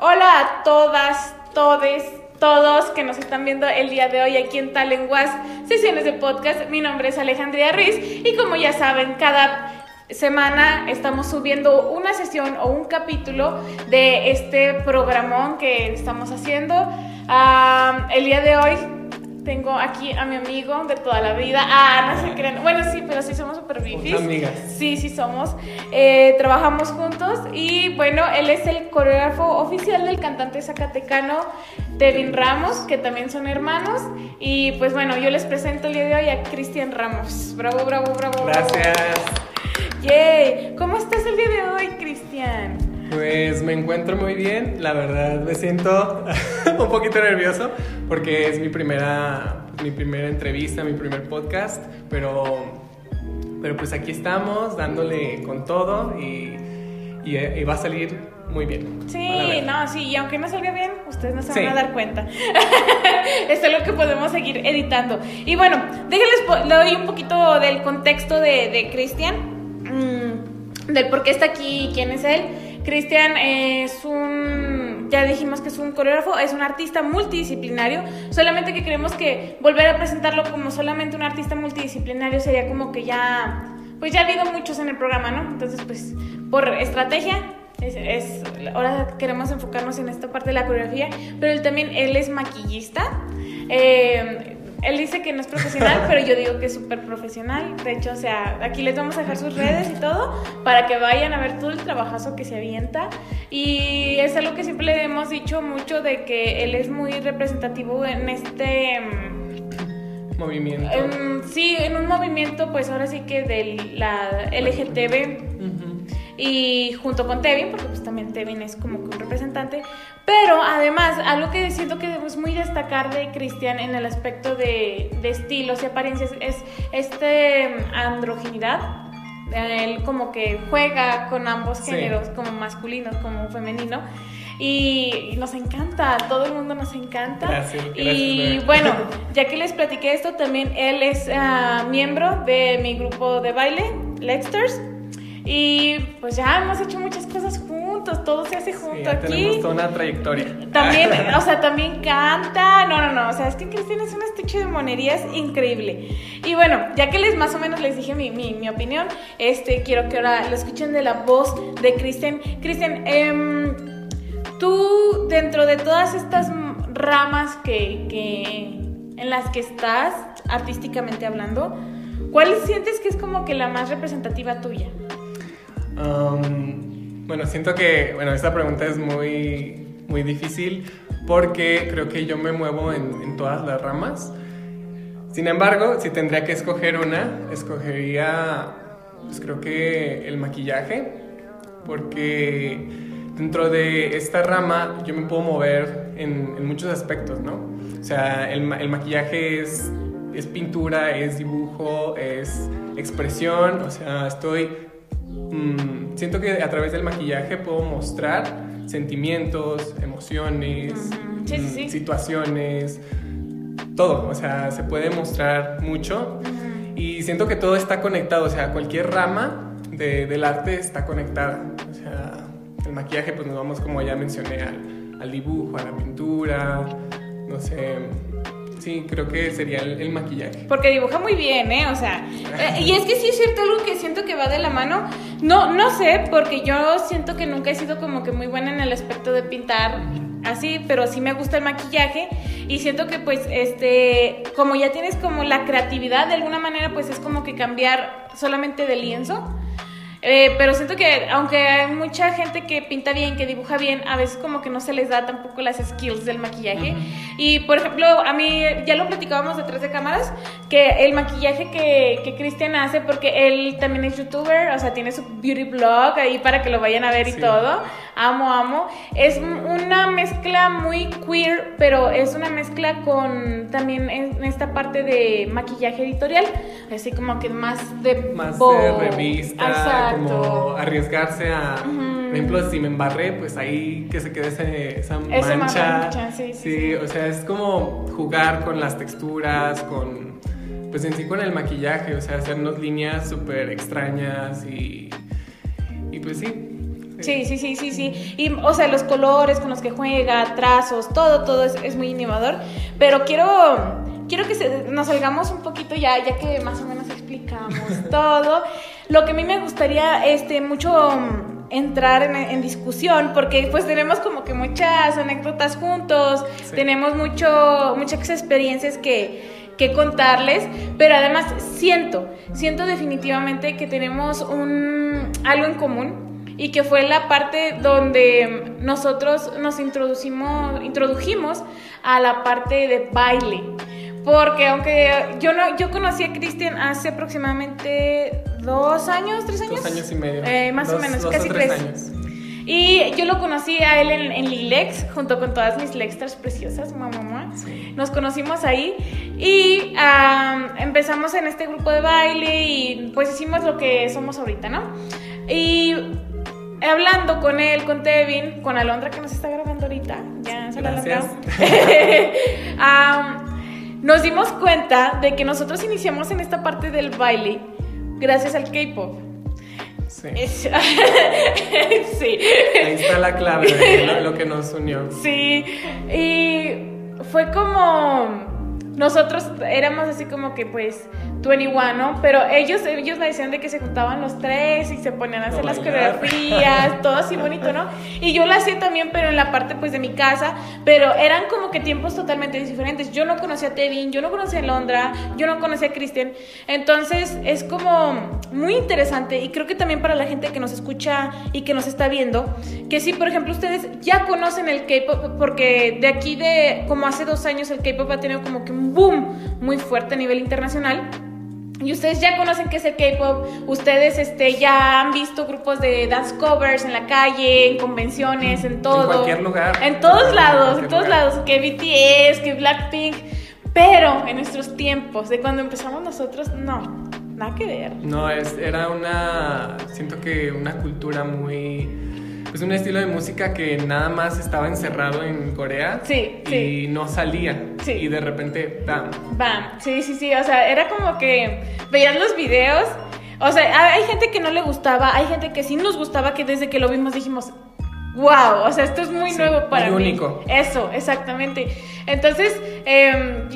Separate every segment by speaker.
Speaker 1: Hola a todas, todes, todos que nos están viendo el día de hoy aquí en Talenguas, sesiones de podcast. Mi nombre es Alejandría Ruiz y como ya saben, cada semana estamos subiendo una sesión o un capítulo de este programón que estamos haciendo. Ah, el día de hoy tengo aquí a mi amigo de toda la vida. Ah, no se crean. Bueno, sí, pero sí somos super bifis.
Speaker 2: amigas.
Speaker 1: Sí, sí somos. Eh, trabajamos juntos y bueno, él es el coreógrafo oficial del cantante zacatecano Tevin Ramos, que también son hermanos. Y pues bueno, yo les presento el día de hoy a Cristian Ramos. Bravo, bravo, bravo.
Speaker 2: Gracias.
Speaker 1: Yay. ¿Cómo estás el día de hoy, Cristian?
Speaker 2: Pues me encuentro muy bien, la verdad me siento un poquito nervioso porque es mi primera, mi primera entrevista, mi primer podcast, pero, pero pues aquí estamos dándole con todo y, y, y va a salir muy bien.
Speaker 1: Sí, no, sí, y aunque no salga bien, ustedes no se van a dar cuenta. es algo que podemos seguir editando. Y bueno, déjenles, le doy un poquito del contexto de, de Cristian, mm, del por qué está aquí y quién es él. Cristian es un, ya dijimos que es un coreógrafo, es un artista multidisciplinario, solamente que creemos que volver a presentarlo como solamente un artista multidisciplinario sería como que ya, pues ya ha habido muchos en el programa, ¿no? Entonces, pues, por estrategia, es, ahora queremos enfocarnos en esta parte de la coreografía, pero él también, él es maquillista. Eh, él dice que no es profesional, pero yo digo que es súper profesional. De hecho, o sea, aquí les vamos a dejar sus redes y todo para que vayan a ver todo el trabajazo que se avienta. Y es algo que siempre le hemos dicho mucho de que él es muy representativo en este... mm,
Speaker 2: Movimiento.
Speaker 1: en- sí, en un movimiento, pues ahora sí que de la LGTB. Y junto con Tevin, porque pues también Tevin es como que un representante, pero además algo que siento que debemos muy destacar de Cristian en el aspecto de, de estilos y apariencias es este androginidad. Él como que juega con ambos
Speaker 2: Sí.
Speaker 1: géneros, como masculinos como femenino. Y, nos encanta, a todo el mundo nos encanta.
Speaker 2: Gracias,
Speaker 1: y bueno, ya que les platiqué esto, también él es ah, miembro de mi grupo de baile, Lexters. Y pues ya hemos hecho muchas cosas juntos, todo se hace
Speaker 2: Sí,
Speaker 1: junto
Speaker 2: ya
Speaker 1: aquí.
Speaker 2: tenemos toda una trayectoria.
Speaker 1: También, o sea, también canta. No, no, no. O sea, es que Cristian es un estuche de monerías increíble. Y bueno, ya que les más o menos les dije mi, mi, mi opinión, este, quiero que ahora lo escuchen de la voz de Cristian. Cristian, em, tú, dentro de todas estas ramas que, que, en las que estás, artísticamente hablando, ¿cuál sientes que es como que la más representativa tuya?
Speaker 2: Bueno, siento que, bueno, esta pregunta es muy, muy difícil porque creo que yo me muevo en, todas las ramas. Sin embargo, si tendría que escoger una, escogería, pues creo que el maquillaje, porque dentro de esta rama yo me puedo mover en, muchos aspectos, ¿no? O sea, el, el maquillaje es, es pintura, es dibujo, es expresión, o sea, estoy Mm, siento que a través del maquillaje puedo mostrar sentimientos, emociones,
Speaker 1: Ujú. Sí, sí, sí.
Speaker 2: situaciones, todo, o sea, se puede mostrar mucho y siento que todo está conectado, o sea, cualquier rama de- del arte está conectada, o sea, el maquillaje pues nos vamos como ya mencioné al, al dibujo, a la pintura, no sé, sí, creo que sería el, maquillaje.
Speaker 1: Porque dibuja muy bien, ¿eh? O sea, eh, y es que sí es cierto algo que siento que va de la mano. No, no sé, porque yo siento que nunca he sido como que muy buena en el aspecto de pintar así, pero sí me gusta el maquillaje y siento que pues este, como ya tienes como la creatividad de alguna manera, pues es como que cambiar solamente de lienzo. Eh, pero siento que aunque hay mucha gente que pinta bien, que dibuja bien, a veces como que no se les da tampoco las skills del maquillaje. Y por ejemplo, a mí ya lo platicábamos detrás de cámaras, que el maquillaje que, que Cristian hace, porque él también es youtuber, o sea, tiene su beauty blog ahí para que lo vayan a ver y todo. Amo, amo. Es un- una mezcla muy queer, pero es una mezcla con también en esta parte de maquillaje editorial, así como que más de
Speaker 2: más de revista,
Speaker 1: Exacto.
Speaker 2: como arriesgarse a,
Speaker 1: Ujú.
Speaker 2: por ejemplo, si me embarré, pues ahí que se quede ese- esa
Speaker 1: Esa
Speaker 2: mancha.
Speaker 1: mancha, sí, sí, sí.
Speaker 2: o sea, es como jugar con las texturas, con, pues en sí con el maquillaje, o sea, hacernos líneas súper extrañas y, y pues sí.
Speaker 1: Sí, sí, sí, sí, sí. Y, o sea, los colores con los que juega, trazos, todo, todo es, es muy innovador. Pero quiero, quiero que se- nos salgamos un poquito ya, ya que más o menos explicamos todo. Lo que a mí me gustaría, este, mucho mm, entrar en, en discusión, porque pues tenemos como que muchas anécdotas juntos,
Speaker 2: Sí.
Speaker 1: tenemos mucho, muchas experiencias que que contarles, pero además siento, siento definitivamente que tenemos un algo en común y que fue la parte donde nosotros nos introducimos, introdujimos a la parte de baile. Porque aunque yo no, yo conocí a Cristian hace aproximadamente dos años, tres años.
Speaker 2: Dos años y medio.
Speaker 1: Eh, más o
Speaker 2: Dos-
Speaker 1: menos,
Speaker 2: dos
Speaker 1: casi
Speaker 2: o tres
Speaker 1: tres.
Speaker 2: años.
Speaker 1: Y yo lo conocí a él en, en Lilex, junto con todas mis Lextras preciosas, mamá, mamá.
Speaker 2: Sí.
Speaker 1: Nos conocimos ahí y am, empezamos en este grupo de baile y pues hicimos lo que somos ahorita, ¿no? Y hablando con él, con Tevin, con Alondra que nos está grabando ahorita, ya se la
Speaker 2: Gracias.
Speaker 1: Am, nos dimos cuenta de que nosotros iniciamos en esta parte del baile gracias al K-pop.
Speaker 2: Sí.
Speaker 1: Es- sí.
Speaker 2: Ahí está la clave lo, lo que nos unió.
Speaker 1: Sí, y fue como nosotros éramos así como que pues 21, ¿no? Pero ellos ellos me decían de que se juntaban los tres y se ponían a hacer las coreografías, todo así bonito, ¿no? Y yo lo hacía también, pero en la parte pues de mi casa, pero eran como que tiempos totalmente diferentes. Yo no conocía a Tevin, yo no conocía a Londra, yo no conocía a Cristian. Entonces es como muy interesante y creo que también para la gente que nos escucha y que nos está viendo, que si por ejemplo ustedes ya conocen el K-pop, porque de aquí de como hace dos años el K-pop ha tenido como que un boom muy fuerte a nivel internacional. Y ustedes ya conocen qué es el K-pop, ustedes este, ya han visto grupos de dance covers en la calle, en convenciones, en todo.
Speaker 2: cualquier lugar.
Speaker 1: En todos lados, en todos
Speaker 2: lugar.
Speaker 1: lados, que BTS, que Blackpink. Pero en nuestros tiempos, de cuando empezamos nosotros, no, nada que ver.
Speaker 2: No, es, era una, siento que una cultura muy, pues un estilo de música que nada más estaba encerrado en Corea
Speaker 1: Sí,
Speaker 2: y
Speaker 1: sí.
Speaker 2: no salía.
Speaker 1: Sí.
Speaker 2: Y de repente, ¡bam!
Speaker 1: Bam, sí, sí, sí, o sea, era como que veías los videos, o sea, hay gente que no le gustaba, hay gente que sí nos gustaba, que desde que lo vimos dijimos, wow, o sea, esto es muy
Speaker 2: Sí,
Speaker 1: nuevo para
Speaker 2: muy
Speaker 1: mí.
Speaker 2: único.
Speaker 1: Eso, exactamente. Entonces, em,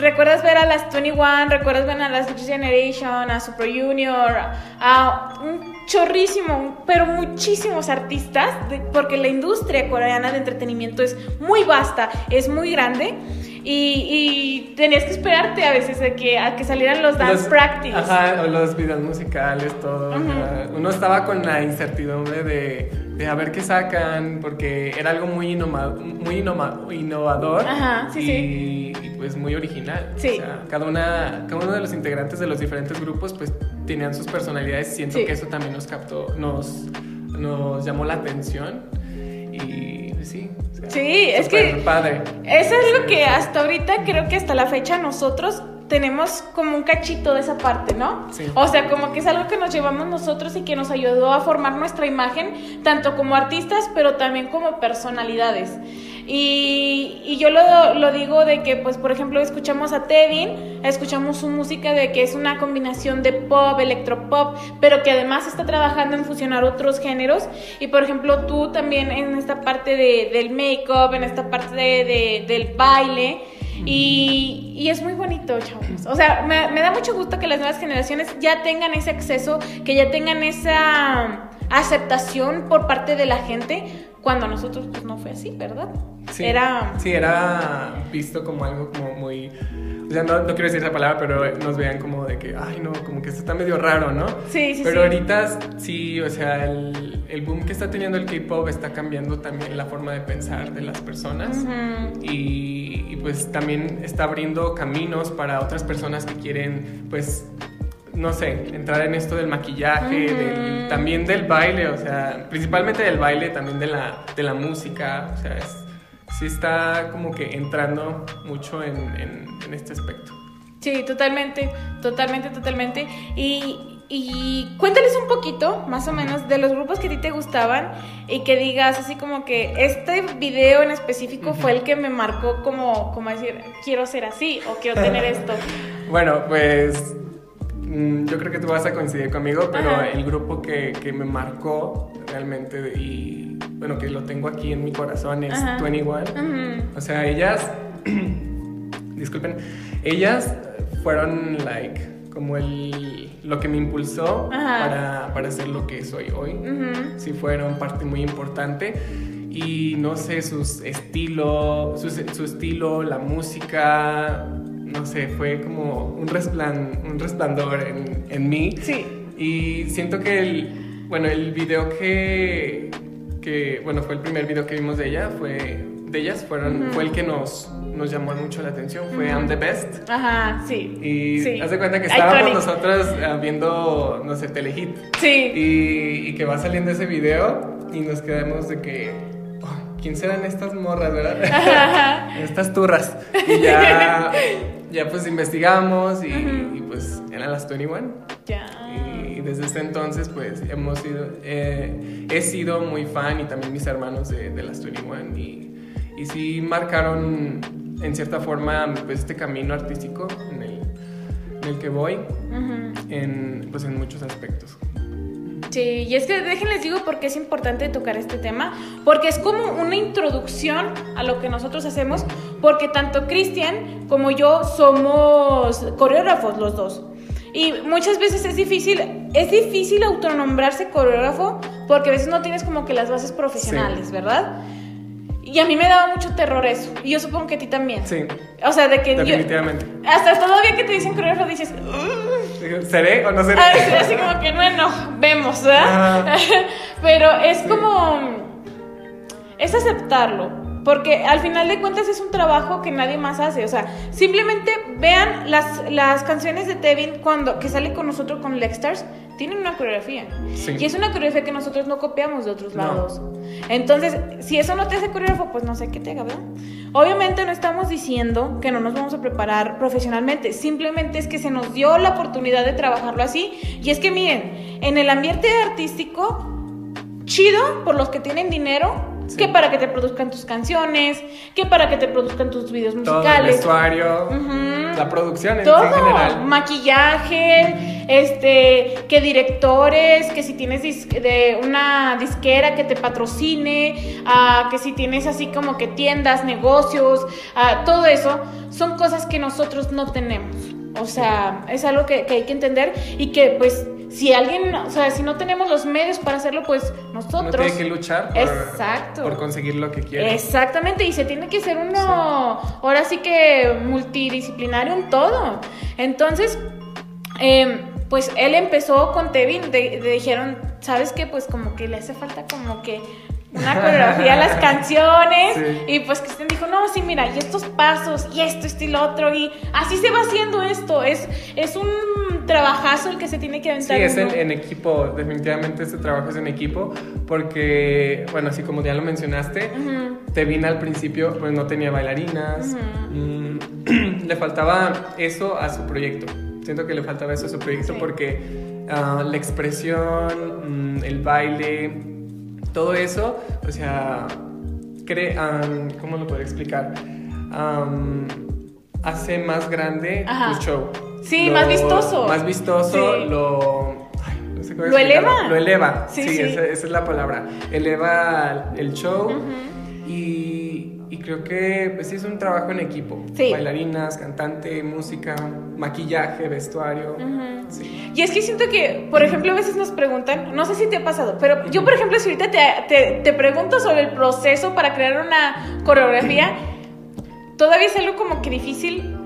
Speaker 1: recuerdas ver a las 21, recuerdas ver a las Next Generation, a Super Junior, a un chorrísimo, pero muchísimos artistas, porque la industria coreana de entretenimiento es muy vasta, es muy grande. Y, y tenías que esperarte a veces a que, a que salieran los dance
Speaker 2: Los-
Speaker 1: practice.
Speaker 2: Ajá, o los videos musicales, todo.
Speaker 1: Ujú.
Speaker 2: sea, uno estaba con la incertidumbre de, de a ver qué sacan, porque era algo muy, innova- muy innova- innovador
Speaker 1: Ajá, sí,
Speaker 2: y,
Speaker 1: sí.
Speaker 2: y, pues muy original.
Speaker 1: Sí.
Speaker 2: O sea, cada, una, cada uno de los integrantes de los diferentes grupos pues tenían sus personalidades. Siento que eso también nos captó, nos, nos llamó la atención y sí. o sea,
Speaker 1: Sí, es que-
Speaker 2: padre.
Speaker 1: Eso es lo que hasta ahorita creo que hasta la fecha nosotros tenemos como un cachito de esa parte, ¿no?
Speaker 2: Sí.
Speaker 1: O sea, como que es algo que nos llevamos nosotros y que nos ayudó a formar nuestra imagen, tanto como artistas, pero también como personalidades. Y, y yo lo, lo digo de que, pues, por ejemplo, escuchamos a Tevin, escuchamos su música de que es una combinación de pop, electropop, pero que además está trabajando en fusionar otros géneros. Y, por ejemplo, tú también en esta parte de- del make-up, en esta parte de- de- del baile. Y, y es muy bonito, chavos. O sea, me, me da mucho gusto que las nuevas generaciones ya tengan ese acceso, que ya tengan esa aceptación por parte de la gente, cuando nosotros pues no fue así, ¿verdad?
Speaker 2: Sí,
Speaker 1: Era...
Speaker 2: sí, era visto como algo como muy... O sea, no, no quiero decir esa palabra, pero nos veían como de que, ay, no, como que esto está medio raro, ¿no?
Speaker 1: Sí, sí,
Speaker 2: Pero
Speaker 1: sí.
Speaker 2: ahorita sí, o sea, el, el boom que está teniendo el K-pop está cambiando también la forma de pensar de las personas. Y, pues también está abriendo caminos para otras personas que quieren, pues, no sé, entrar en esto del maquillaje, del- también del baile, o sea, principalmente del baile, también de la, de la música, o sea, es- sí está como que entrando mucho en, en- en este aspecto.
Speaker 1: Sí, totalmente, totalmente, totalmente. Y, y cuéntales un poquito, más o menos, de los grupos que a ti te gustaban y que digas así como que este video en específico fue el que me marcó como, como decir, quiero ser así o quiero tener esto.
Speaker 2: bueno, pues yo creo que tú vas a coincidir conmigo, pero
Speaker 1: Ajá.
Speaker 2: el grupo que, que me marcó realmente y bueno, que lo tengo aquí en mi corazón es
Speaker 1: Ajá.
Speaker 2: 21.
Speaker 1: Ujú.
Speaker 2: O sea, ellas, disculpen, ellas fueron like como el, lo que me impulsó para, para ser lo que soy hoy. Sí fueron parte muy importante y no sé, sus estilo, su, su estilo, la música, no sé, fue como un, resplan, un resplandor en, en mí.
Speaker 1: Sí.
Speaker 2: Y siento que el, bueno, el video que, que, bueno, fue el primer video que vimos de ella, fue, de ellas, fueron, fue el que nos, nos llamó mucho la atención, fue
Speaker 1: Ujú.
Speaker 2: I'm the Best.
Speaker 1: Ajá, sí.
Speaker 2: Y
Speaker 1: sí.
Speaker 2: haz de cuenta que estábamos nosotros ah, viendo, no sé, Telehit.
Speaker 1: Sí.
Speaker 2: Y, y que va saliendo ese video y nos quedamos de que, "Oh, ¿quién serán estas morras, verdad?
Speaker 1: Ajá.
Speaker 2: estas turras. Y ya, ya pues investigamos y, pues eran las 21.
Speaker 1: Ya.
Speaker 2: Y desde ese entonces pues hemos sido, eh, he sido muy fan y también mis hermanos de, de las 21 y, y sí marcaron en cierta forma pues este camino artístico en el, en el que voy en, pues en muchos aspectos.
Speaker 1: Sí, y es que déjenles digo por qué es importante tocar este tema, porque es como una introducción a lo que nosotros hacemos, porque tanto Cristian como yo somos coreógrafos los dos. Y muchas veces es difícil, es difícil autonombrarse coreógrafo porque a veces no tienes como que las bases profesionales,
Speaker 2: Sí.
Speaker 1: ¿verdad? Y a mí me daba mucho terror eso, y yo supongo que a ti también.
Speaker 2: Sí,
Speaker 1: O sea, de que yo-
Speaker 2: definitivamente.
Speaker 1: hasta todavía que te dicen coreógrafo dices.
Speaker 2: ¿Seré o no seré?
Speaker 1: Ah, sí, así como que bueno, vemos, ¿verdad? Pero es como. Es aceptarlo. Porque al final de cuentas es un trabajo que nadie más hace. O sea, simplemente vean las, las canciones de Tevin cuando, que sale con nosotros con Lexstars. Tienen una coreografía.
Speaker 2: Sí.
Speaker 1: Y es una coreografía que nosotros no copiamos de otros
Speaker 2: No.
Speaker 1: lados. Entonces, si eso no te hace coreógrafo, pues no sé qué te haga, ¿verdad? Obviamente no estamos diciendo que no nos vamos a preparar profesionalmente. Simplemente es que se nos dio la oportunidad de trabajarlo así. Y es que miren, en el ambiente artístico, chido por los que tienen dinero.
Speaker 2: Sí.
Speaker 1: Que para que te produzcan tus canciones, que para que te produzcan tus videos
Speaker 2: Todo el
Speaker 1: musicales.
Speaker 2: vestuario, la producción en,
Speaker 1: Todo,
Speaker 2: en general.
Speaker 1: maquillaje, este, que directores, que si tienes de una disquera que te patrocine, ah, que si tienes así como que tiendas, negocios, ah, todo eso son cosas que nosotros no tenemos. O sea, es algo que, que hay que entender y que pues si alguien, o sea, si no tenemos los medios para hacerlo, pues
Speaker 2: Uno
Speaker 1: nosotros...
Speaker 2: tiene que luchar por,
Speaker 1: Exacto.
Speaker 2: por conseguir lo que quiere.
Speaker 1: Exactamente, y se tiene que ser uno, ahora sí que multidisciplinario en todo. Entonces, eh, pues él empezó con Tevin, de- dijeron, ¿sabes qué? Pues como que le hace falta como que una coreografía a las canciones.
Speaker 2: Sí.
Speaker 1: Y pues Cristian dijo, no, sí, mira, y estos pasos, y esto, esto y lo otro, y así se va haciendo esto. Es, es un trabajazo el que se tiene que
Speaker 2: Sí,
Speaker 1: aventar.
Speaker 2: es en, equipo, definitivamente este trabajo es en equipo, porque, bueno, así como ya lo mencionaste, te vine al principio, pues no tenía bailarinas, mm, le faltaba eso a su proyecto, siento que le faltaba eso a su proyecto
Speaker 1: Sí.
Speaker 2: porque ah, la expresión, mm, el baile, todo eso, o sea, cre am, ¿cómo lo puedo explicar? Hace más grande
Speaker 1: Ajá.
Speaker 2: tu show.
Speaker 1: Sí, más vistoso.
Speaker 2: Más vistoso,
Speaker 1: Sí.
Speaker 2: lo... ay, no sé cómo
Speaker 1: Lo eleva.
Speaker 2: Lo eleva,
Speaker 1: Sí,
Speaker 2: sí,
Speaker 1: sí.
Speaker 2: Esa, esa es la palabra. Eleva el show y, y creo que pues sí es un trabajo en equipo. Bailarinas, cantante, música, maquillaje, vestuario.
Speaker 1: Y es que siento que, por ejemplo, a veces nos preguntan, no sé si te ha pasado, pero yo, por ejemplo, si ahorita te, te, te pregunto sobre el proceso para crear una coreografía, todavía es algo como que difícil.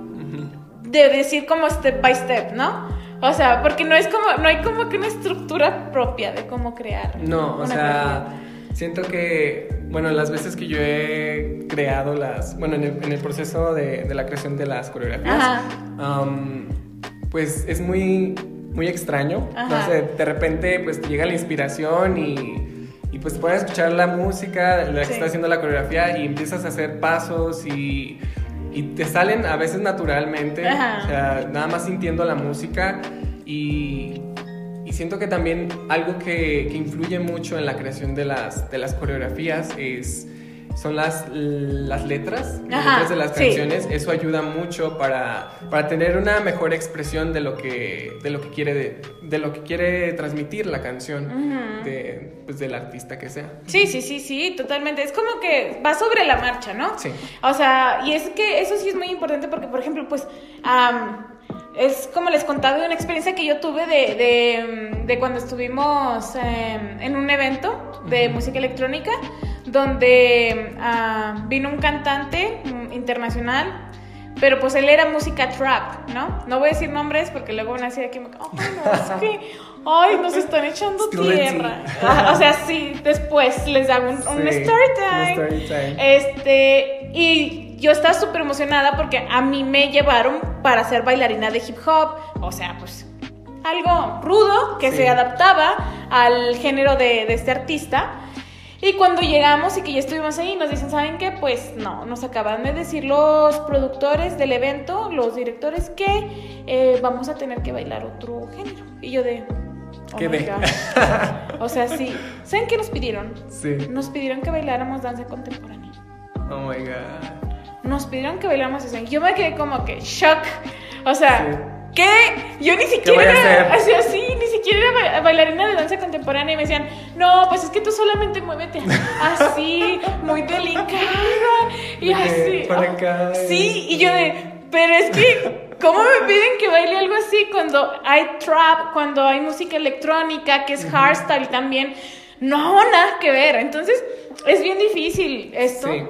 Speaker 1: De decir como step by step, ¿no? O sea, porque no es como, no hay como que una estructura propia de cómo crear.
Speaker 2: No, o sea, siento que, bueno, las veces que yo he creado las, bueno, en el, en el proceso de, de la creación de las coreografías, pues es muy, muy extraño.
Speaker 1: Ajá.
Speaker 2: No sé, de repente pues te llega la inspiración y, y pues puedes escuchar la música, la que
Speaker 1: Sí.
Speaker 2: está haciendo la coreografía y empiezas a hacer pasos y, y te salen a veces naturalmente,
Speaker 1: Ajá.
Speaker 2: o sea, nada más sintiendo la música y, y siento que también algo que, que influye mucho en la creación de las, de las coreografías es son las, las letras, las
Speaker 1: Ajá,
Speaker 2: letras de las
Speaker 1: sí.
Speaker 2: canciones. Eso ayuda mucho para, para tener una mejor expresión de lo que, de lo que quiere, de, de lo que quiere transmitir la canción de, pues, del artista que sea.
Speaker 1: Sí, sí, sí, sí, totalmente. Es como que va sobre la marcha, ¿no?
Speaker 2: Sí.
Speaker 1: O sea, y es que eso sí es muy importante porque, por ejemplo, pues, am, es como les contaba de una experiencia que yo tuve de, de, de cuando estuvimos em, en un evento de música electrónica donde ah, vino un cantante mm, internacional. Pero pues él era música trap, ¿no? No voy a decir nombres porque luego van a decir aquí, ay, no, es que, ay, nos están echando tierra. O sea, sí, después les hago un, un
Speaker 2: Sí,
Speaker 1: story
Speaker 2: un
Speaker 1: time.
Speaker 2: story time.
Speaker 1: Este, y yo estaba súper emocionada porque a mí me llevaron para ser bailarina de hip hop. O sea, pues algo rudo que
Speaker 2: Sí.
Speaker 1: se adaptaba al género de, de este artista. Y cuando llegamos y que ya estuvimos ahí, nos dicen, ¿saben qué? Pues no, nos acaban de decir los productores del evento, los directores, que eh, vamos a tener que bailar otro género. Y yo de... oh
Speaker 2: ¿Qué
Speaker 1: my
Speaker 2: de?
Speaker 1: God. O sea, sí. ¿Saben qué nos pidieron?
Speaker 2: Sí.
Speaker 1: Nos pidieron que bailáramos danza contemporánea.
Speaker 2: Oh my god.
Speaker 1: Nos pidieron que bailáramos eso. Y yo me quedé como que shock. O sea,
Speaker 2: Sí.
Speaker 1: ¿Qué? Yo ni siquiera era así, así, ni siquiera era ba- bailarina de danza contemporánea. Y me decían, no, pues es que tú solamente muévete así, muy delicada. Y
Speaker 2: De
Speaker 1: así.
Speaker 2: para acá y-
Speaker 1: Sí, y yo de, pero es que. ¿Cómo me piden que baile algo así cuando hay trap, cuando hay música electrónica, que es hardstyle también? No, nada que ver. Entonces, es bien difícil esto.
Speaker 2: Sí.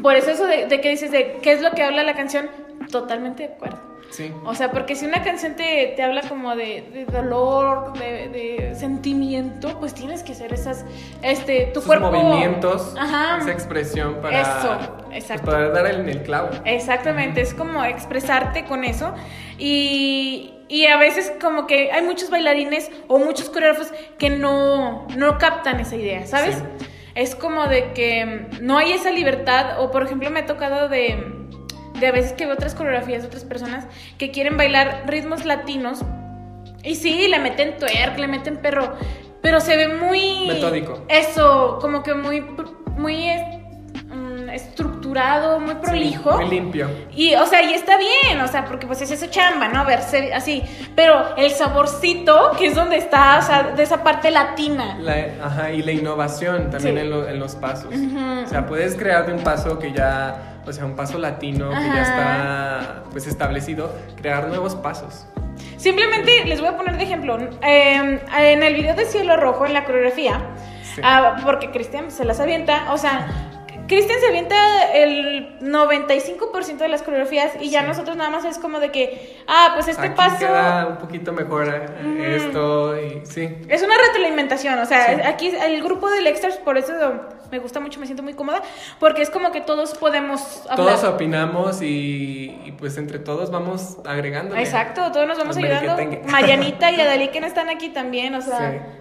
Speaker 1: Por eso eso de, de que dices de qué es lo que habla la canción, totalmente de acuerdo.
Speaker 2: Sí.
Speaker 1: O sea, porque si una canción te, te habla como de, de dolor, de, de sentimiento, pues tienes que hacer esas, este, tu
Speaker 2: Sus
Speaker 1: cuerpo...
Speaker 2: movimientos,
Speaker 1: Ajá.
Speaker 2: esa expresión para,
Speaker 1: Eso,
Speaker 2: pues,
Speaker 1: exacto.
Speaker 2: para dar el, el clavo.
Speaker 1: Exactamente, es como expresarte con eso. Y, y a veces como que hay muchos bailarines o muchos coreógrafos que no, no captan esa idea, ¿sabes?
Speaker 2: Sí.
Speaker 1: Es como de que no hay esa libertad, o por ejemplo me ha tocado de, de a veces que veo otras coreografías de otras personas que quieren bailar ritmos latinos y sí, le meten twerk, le meten perro, pero se ve muy...
Speaker 2: Metódico.
Speaker 1: Eso, como que muy, muy mm, estructurado, muy prolijo.
Speaker 2: Sí, muy limpio.
Speaker 1: Y, o sea, y está bien, o sea, porque pues es eso chamba, ¿no? Verse así. Pero el saborcito, que es donde está, o sea, de esa parte latina.
Speaker 2: La- ajá, y la innovación también
Speaker 1: Sí.
Speaker 2: en, lo- en los pasos. O sea, puedes crear de un paso que ya, o sea, un paso latino que ya
Speaker 1: Ajá.
Speaker 2: está pues establecido, crear nuevos pasos.
Speaker 1: Simplemente les voy a poner de ejemplo. eh, en el video de Cielo Rojo, en la coreografía,
Speaker 2: Sí.
Speaker 1: ah, porque Cristian se las avienta, o sea. Cristian se avienta el 95% de las coreografías y ya
Speaker 2: Sí.
Speaker 1: nosotros nada más es como de que, ah, pues este
Speaker 2: Aquí
Speaker 1: paso
Speaker 2: queda un poquito mejor
Speaker 1: Ujú.
Speaker 2: esto y sí.
Speaker 1: Es una retroalimentación, o sea,
Speaker 2: Sí.
Speaker 1: aquí el grupo del Extras, por eso me gusta mucho, me siento muy cómoda, porque es como que todos podemos hablar.
Speaker 2: Todos opinamos y, y, pues entre todos vamos agregando.
Speaker 1: Exacto, todos nos vamos ayudando. Marianita y Adalí que no están aquí también, o sea,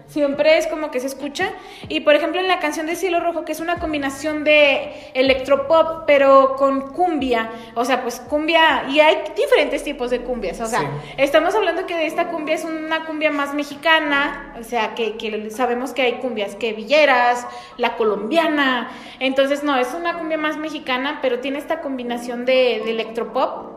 Speaker 2: Sí.
Speaker 1: siempre es como que se escucha. Y por ejemplo en la canción de Cielo Rojo, que es una combinación de electropop, pero con cumbia, o sea, pues cumbia, y hay diferentes tipos de cumbias, o sea,
Speaker 2: Sí.
Speaker 1: estamos hablando que esta cumbia es una cumbia más mexicana, o sea, que, que sabemos que hay cumbias que villeras, la colombiana, entonces no, es una cumbia más mexicana, pero tiene esta combinación de, de electropop.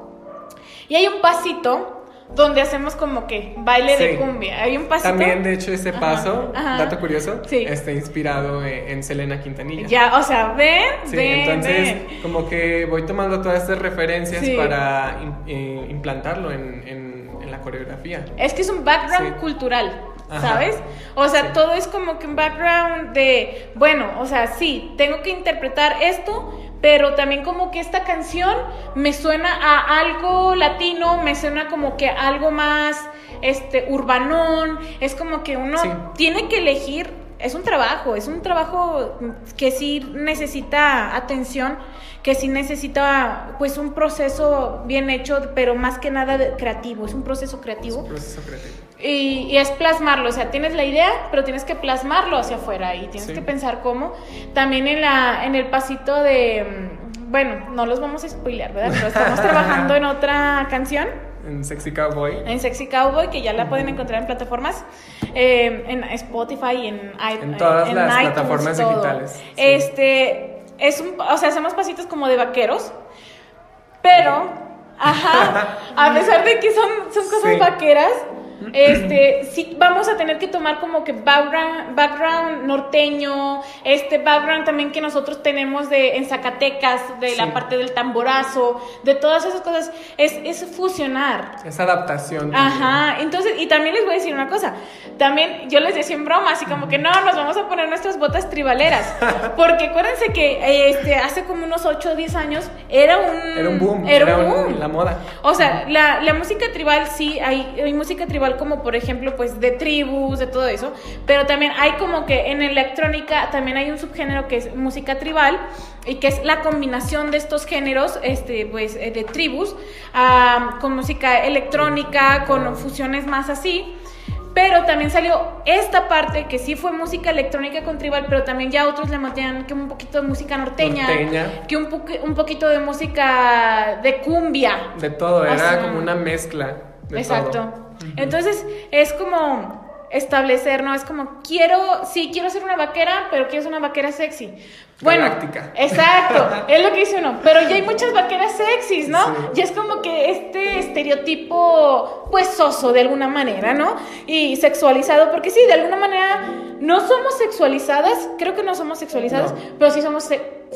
Speaker 1: Y hay un pasito donde hacemos como que baile de cumbia. Hay un pasito.
Speaker 2: También, de hecho, ese paso,
Speaker 1: ajá.
Speaker 2: dato curioso,
Speaker 1: Sí.
Speaker 2: está inspirado en, en Selena Quintanilla.
Speaker 1: Ya, o sea, ven,
Speaker 2: Sí,
Speaker 1: ven,
Speaker 2: entonces
Speaker 1: ven.
Speaker 2: como que voy tomando todas estas referencias para eh, implantarlo en, en- en la coreografía.
Speaker 1: Es que es un background cultural. ¿Sabes? O sea,
Speaker 2: Sí.
Speaker 1: todo es como que un background de, bueno, o sea, sí, tengo que interpretar esto, pero también como que esta canción me suena a algo latino, me suena como que algo más, este, urbanón, es como que uno
Speaker 2: Sí.
Speaker 1: tiene que elegir, es un trabajo, es un trabajo que sí necesita atención, que sí necesita pues un proceso bien hecho, pero más que nada creativo, es un proceso
Speaker 2: Es
Speaker 1: creativo.
Speaker 2: un proceso creativo.
Speaker 1: Y, y es plasmarlo, o sea, tienes la idea, pero tienes que plasmarlo hacia afuera y tienes
Speaker 2: Sí.
Speaker 1: que pensar cómo. También en, la, en el pasito de, mm, bueno, no los vamos a spoilear, ¿verdad? Pero estamos trabajando en otra canción,
Speaker 2: En Sexy Cowboy.
Speaker 1: en Sexy Cowboy, que ya la pueden encontrar en plataformas, eh, en Spotify, en,
Speaker 2: En todas las
Speaker 1: iTunes,
Speaker 2: plataformas
Speaker 1: todo.
Speaker 2: digitales, sí.
Speaker 1: Este, es un, o sea, hacemos pasitos como de vaqueros, pero, ajá, a pesar de que son, son cosas
Speaker 2: Sí.
Speaker 1: vaqueras, este, sí vamos a tener que tomar como que background, background norteño, este background también que nosotros tenemos de, en Zacatecas, de
Speaker 2: Sí.
Speaker 1: la parte del tamborazo, de todas esas cosas, es, es fusionar.
Speaker 2: Esa adaptación.
Speaker 1: Ajá, entonces, y también les voy a decir una cosa, también yo les decía en broma, así como que no, nos vamos a poner nuestras botas tribaleras, porque acuérdense que este, hace como unos 8 o 10 años era un...
Speaker 2: Era un boom.
Speaker 1: Era, un
Speaker 2: un-
Speaker 1: boom.
Speaker 2: la moda.
Speaker 1: O sea, la, la música tribal sí, hay, hay música tribal como por ejemplo pues de tribus, de todo eso, pero también hay como que en electrónica también hay un subgénero que es música tribal y que es la combinación de estos géneros este pues eh, de tribus ah, con música electrónica, con fusiones más así. Pero también salió esta parte que sí fue música electrónica con tribal, pero también ya otros le metían que un poquito de música norteña,
Speaker 2: Norteña.
Speaker 1: que un, poqu- un poquito de música de cumbia.
Speaker 2: De todo, era
Speaker 1: Ajá.
Speaker 2: como una mezcla. De
Speaker 1: Exacto.
Speaker 2: todo.
Speaker 1: Entonces, es como establecer, ¿no? Es como, quiero, sí, quiero ser una vaquera, pero quiero ser una vaquera sexy. Bueno,
Speaker 2: Galáctica.
Speaker 1: exacto, es lo que dice uno, pero ya hay muchas vaqueras sexys, ¿no?
Speaker 2: Sí.
Speaker 1: Ya es como que este estereotipo, pues, soso de alguna manera, ¿no? Y sexualizado, porque sí, de alguna manera no somos sexualizadas, creo que no somos sexualizadas,
Speaker 2: No.
Speaker 1: pero sí somos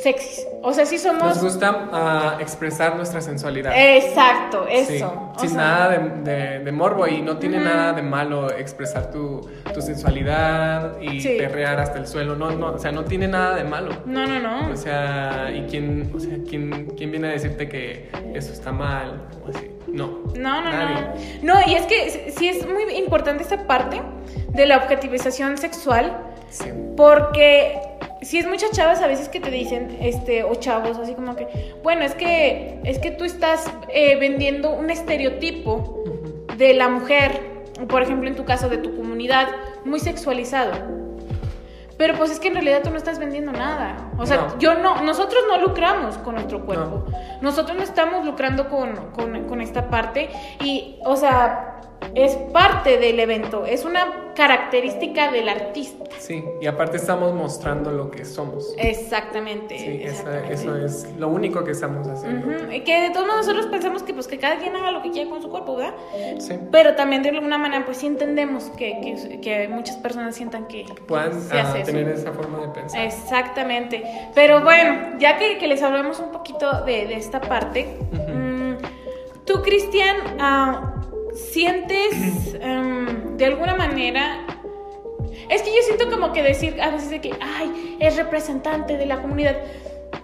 Speaker 1: sexys. O sea, sí somos...
Speaker 2: Nos gusta ah, expresar nuestra sensualidad.
Speaker 1: Exacto, eso.
Speaker 2: Sí, sin
Speaker 1: sea,
Speaker 2: nada de, de- de morbo y no tiene nada de malo expresar tu, tu sensualidad y
Speaker 1: Sí.
Speaker 2: perrear hasta el suelo. No, no, o sea, no tiene nada de malo.
Speaker 1: No, no, no.
Speaker 2: O sea, ¿y quién, o sea, quién, quién viene a decirte que eso está mal? O así? No.
Speaker 1: No, no,
Speaker 2: Nadie.
Speaker 1: no. No, y es que sí es muy importante esta parte de la objetivización sexual,
Speaker 2: Sí.
Speaker 1: porque si es muchas chavas a veces que te dicen, este, o chavos, así como que, bueno, es que, es que tú estás eh, vendiendo un estereotipo de la mujer, por ejemplo, en tu caso, de tu comunidad, muy sexualizado. Pero pues es que en realidad tú no estás vendiendo nada. O sea,
Speaker 2: No.
Speaker 1: yo no, nosotros no lucramos con nuestro cuerpo. Nosotros no estamos lucrando con, con, con esta parte. Y, o sea, es parte del evento. Es una característica del artista.
Speaker 2: Sí, y aparte estamos mostrando lo que somos.
Speaker 1: Exactamente.
Speaker 2: Sí, esa-
Speaker 1: exactamente.
Speaker 2: eso es lo único que estamos haciendo.
Speaker 1: Ujú, y que de todos modos nosotros pensamos que pues que cada quien haga lo que quiera con su cuerpo, ¿verdad?
Speaker 2: Sí.
Speaker 1: Pero también de alguna manera pues sí entendemos que, que, que muchas personas sientan que
Speaker 2: Puedan
Speaker 1: se
Speaker 2: ah,
Speaker 1: hace eso.
Speaker 2: tener esa forma de pensar.
Speaker 1: Exactamente. Pero bueno, ya que, que les hablamos un poquito de, de esta parte, mm, tú, Cristian, ah, sientes em, de alguna manera... Es que yo siento como que decir a veces de que, ay, es representante de la comunidad.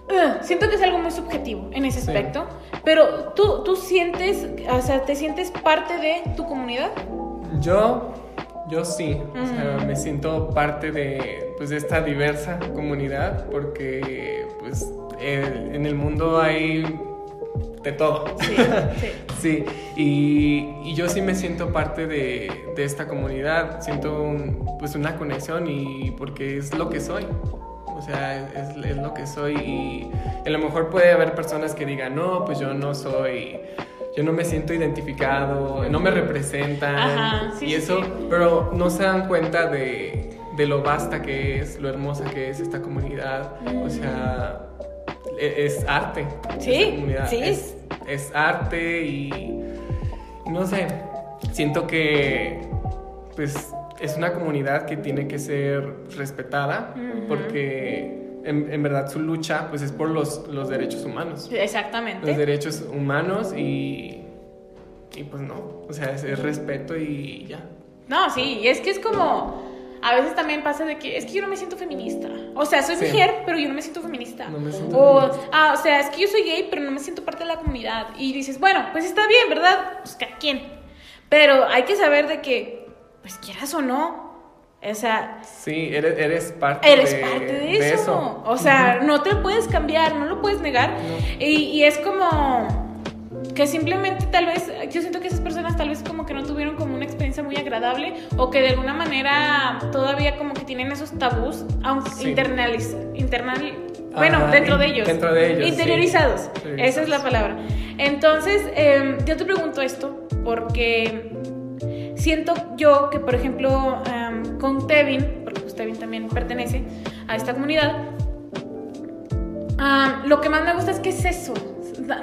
Speaker 1: Ugh, siento que es algo muy subjetivo en ese
Speaker 2: Sí.
Speaker 1: aspecto. Pero tú, tú sientes, o sea, ¿te sientes parte de tu comunidad?
Speaker 2: Yo, yo sí, o sea,
Speaker 1: Ujú.
Speaker 2: me siento parte de, pues, de esta diversa comunidad porque pues en el mundo hay de todo.
Speaker 1: Sí, sí.
Speaker 2: Sí, y, y yo sí me siento parte de, de esta comunidad, siento un- pues una conexión y porque es lo que soy. O sea, es, es lo que soy y a lo mejor puede haber personas que digan, no, pues yo no soy, yo no me siento identificado, no me representan
Speaker 1: Ajá, sí,
Speaker 2: y eso,
Speaker 1: sí.
Speaker 2: pero no se dan cuenta de, de lo vasta que es, lo hermosa que es esta comunidad. O sea, e- es arte.
Speaker 1: Sí, sí.
Speaker 2: Es, es arte y, no sé, siento que pues es una comunidad que tiene que ser respetada porque en, en verdad su lucha pues es por los, los derechos humanos.
Speaker 1: Exactamente.
Speaker 2: Los derechos humanos y, y pues no, o sea, es, es respeto y ya.
Speaker 1: No, sí, y es que es como. A veces también pasa de que es que yo no me siento feminista. O sea, soy
Speaker 2: Sí.
Speaker 1: mujer, pero yo no me siento feminista.
Speaker 2: No me siento
Speaker 1: o,
Speaker 2: feminista.
Speaker 1: ah, o sea, es que yo soy gay, pero no me siento parte de la comunidad. Y dices, bueno, pues está bien, ¿verdad? Pues cada quien. Pero hay que saber de que, pues quieras o no, o sea,
Speaker 2: Sí, eres, eres parte
Speaker 1: eres
Speaker 2: de,
Speaker 1: parte de eso. O sea, no te lo puedes cambiar, no lo puedes negar. Y, y es como que simplemente tal vez, yo siento que esas personas tal vez como que no tuvieron como una experiencia muy agradable o que de alguna manera todavía como que tienen esos tabús, aunque
Speaker 2: Sí.
Speaker 1: internaliz, internal, bueno,
Speaker 2: Ajá,
Speaker 1: dentro de ellos.
Speaker 2: dentro de ellos, sí.
Speaker 1: Interiorizados. Esa es la palabra. Entonces, eh, yo te pregunto esto porque siento yo que, por ejemplo, em, con Tevin, porque pues Tevin también pertenece a esta comunidad, ah, lo que más me gusta es que es eso.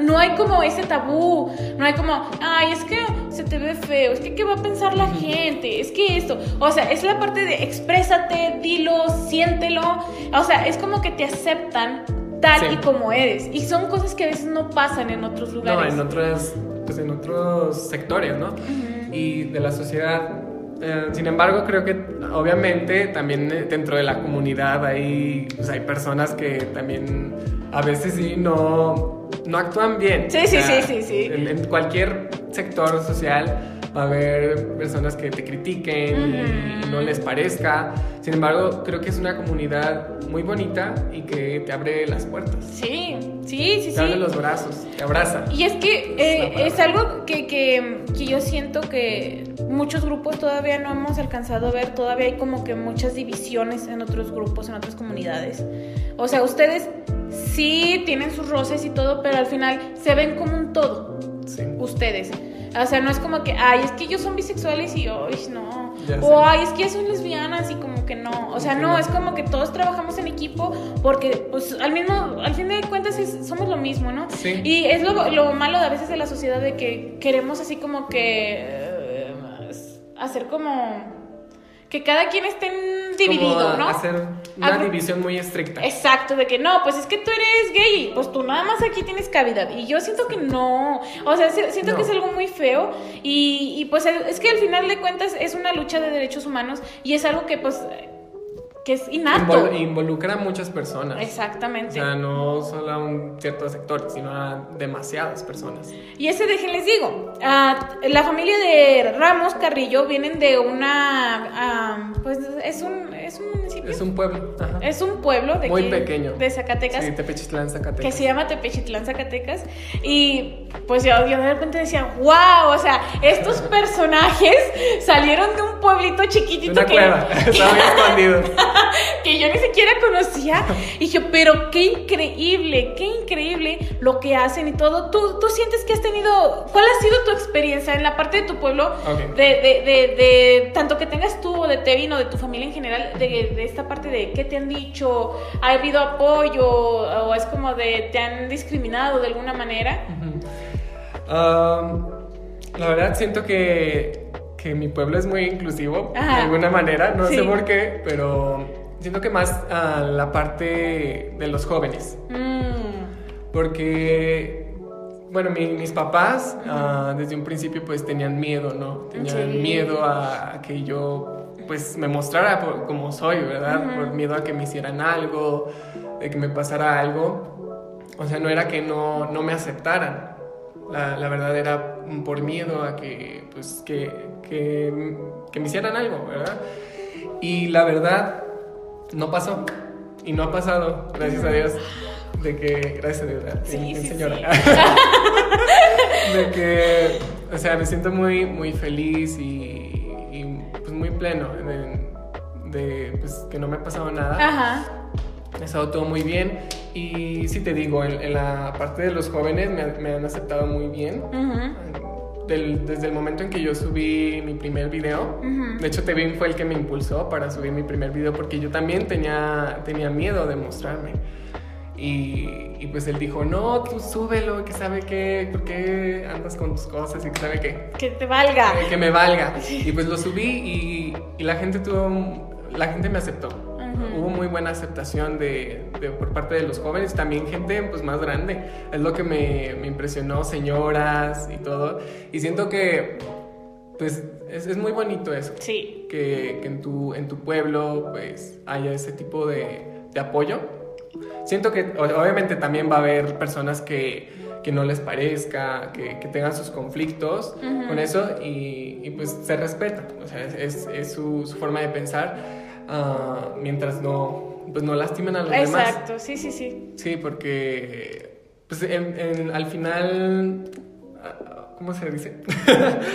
Speaker 1: No hay como ese tabú, no hay como, ay, es que se te ve feo, es que qué va a pensar la gente, es que esto, o sea, es la parte de exprésate, dilo, siéntelo, o sea, es como que te aceptan tal
Speaker 2: Sí.
Speaker 1: y como eres. Y son cosas que a veces no pasan en otros
Speaker 2: No,
Speaker 1: lugares.
Speaker 2: en otras, pues en otros sectores, ¿no? Y de la sociedad. Eh, sin embargo, creo que obviamente también eh, dentro de la comunidad hay, pues, hay personas que también a veces sí no, no actúan bien.
Speaker 1: Sí, sí, sí, sí, sí.
Speaker 2: En, en cualquier sector social va a haber personas que te critiquen y- y no les parezca. Sin embargo, creo que es una comunidad muy bonita y que te abre las puertas.
Speaker 1: Sí, sí, sí,
Speaker 2: Te abre
Speaker 1: sí.
Speaker 2: los brazos, te abraza.
Speaker 1: Y es que eh, es algo que, que, que yo siento que muchos grupos todavía no hemos alcanzado a ver, todavía hay como que muchas divisiones en otros grupos, en otras comunidades. O sea, ustedes sí tienen sus roces y todo, pero al final se ven como un todo,
Speaker 2: Sí.
Speaker 1: ustedes. O sea, no es como que, ay, es que ellos son bisexuales y hoy no. O ay, es que son lesbianas y como que no. O sea, no,
Speaker 2: no.
Speaker 1: es como que todos trabajamos en equipo porque, pues, al mismo, al fin de cuentas es- somos lo mismo, ¿no?
Speaker 2: Sí.
Speaker 1: Y es lo, lo malo de a veces de la sociedad de que queremos así como que eh, hacer como que cada quien esté dividido, ¿no?
Speaker 2: Hacer una
Speaker 1: Agru-
Speaker 2: división muy estricta.
Speaker 1: Exacto, de que no, pues es que tú eres gay, pues tú nada más aquí tienes cavidad. Y yo siento que no, o sea, si- siento
Speaker 2: No.
Speaker 1: que es algo muy feo y, y, pues es que al final de cuentas es una lucha de derechos humanos y es algo que pues que es innato.
Speaker 2: Invol- involucra a muchas personas. O
Speaker 1: Exactamente.
Speaker 2: sea, no solo a un cierto sector, sino a demasiadas personas.
Speaker 1: Y ese déjenles digo, ah, la familia de Ramos Carrillo vienen de una, pues es un, es un
Speaker 2: Es un pueblo. ajá.
Speaker 1: es un pueblo de
Speaker 2: Muy
Speaker 1: aquí,
Speaker 2: pequeño.
Speaker 1: de Zacatecas.
Speaker 2: Sí, Tepechitlán, Zacatecas.
Speaker 1: que se llama Tepechitlán, Zacatecas. Y pues yo, yo de repente decía, wow, o sea, estos personajes salieron de un pueblito chiquitito
Speaker 2: Una
Speaker 1: que,
Speaker 2: cueva. Escondido.
Speaker 1: que yo ni siquiera conocía. Y yo, pero qué increíble, qué increíble lo que hacen y todo. ¿Tú, tú sientes que has tenido, cuál ha sido tu experiencia en la parte de tu pueblo?
Speaker 2: Ok.
Speaker 1: De, de, de, de tanto que tengas tú o de Tevin o de tu familia en general, de, de esta parte de qué te han dicho, ¿ha habido apoyo o es como de te han discriminado de alguna manera?
Speaker 2: Um, la verdad siento que, que mi pueblo es muy inclusivo
Speaker 1: Ajá.
Speaker 2: de alguna manera, no
Speaker 1: Sí.
Speaker 2: sé por qué, pero siento que más a la parte de los jóvenes,
Speaker 1: Mm,
Speaker 2: porque bueno, mi- mis papás ah, desde un principio pues tenían miedo, ¿no? Tenían
Speaker 1: Sí.
Speaker 2: miedo a, a que yo pues me mostrara por- como soy, ¿verdad? Por miedo a que me hicieran algo, de que me pasara algo. O sea, no era que no, no me aceptaran. La, la verdad era por miedo a que, pues, que, que, que me hicieran algo, ¿verdad? Y la verdad, no pasó. Y no ha pasado, gracias a Dios. De que, gracias a Dios, ¿verdad?
Speaker 1: Sí,
Speaker 2: Bien,
Speaker 1: sí,
Speaker 2: señora.
Speaker 1: sí.
Speaker 2: de que, o sea, me siento muy, muy feliz y, pleno de, de, pues, que no me ha pasado nada.
Speaker 1: Ajá.
Speaker 2: Ha estado todo muy bien. Y sí te digo, en, en la parte de los jóvenes me, han- me han aceptado muy bien. Del- desde el momento en que yo subí mi primer video, de hecho Tevin fue el que me impulsó para subir mi primer video porque yo también tenía, tenía miedo de mostrarme. Y, y pues él dijo, no, tú súbelo, que sabe qué, por qué andas con tus cosas y que sabe qué.
Speaker 1: Que te valga.
Speaker 2: Eh, que me valga. Y pues lo subí y, y la gente tuvo, la gente me aceptó.
Speaker 1: Ujú.
Speaker 2: Hubo muy buena aceptación de, de- por parte de los jóvenes, también gente pues más grande. Es lo que me, me impresionó, señoras y todo. Y siento que pues es, es muy bonito eso.
Speaker 1: Sí.
Speaker 2: Que, que en, tu, en tu pueblo pues haya ese tipo de, de apoyo. Siento que obviamente también va a haber personas que, que no les parezca, que, que tengan sus conflictos
Speaker 1: Ujú.
Speaker 2: con eso y, y, pues se respeta. O sea, es, es- su, su forma de pensar ah, mientras no, pues no lastimen a los demás.
Speaker 1: Exacto, sí, sí, sí.
Speaker 2: Sí, porque pues en- en- al final, ah, ¿cómo se dice?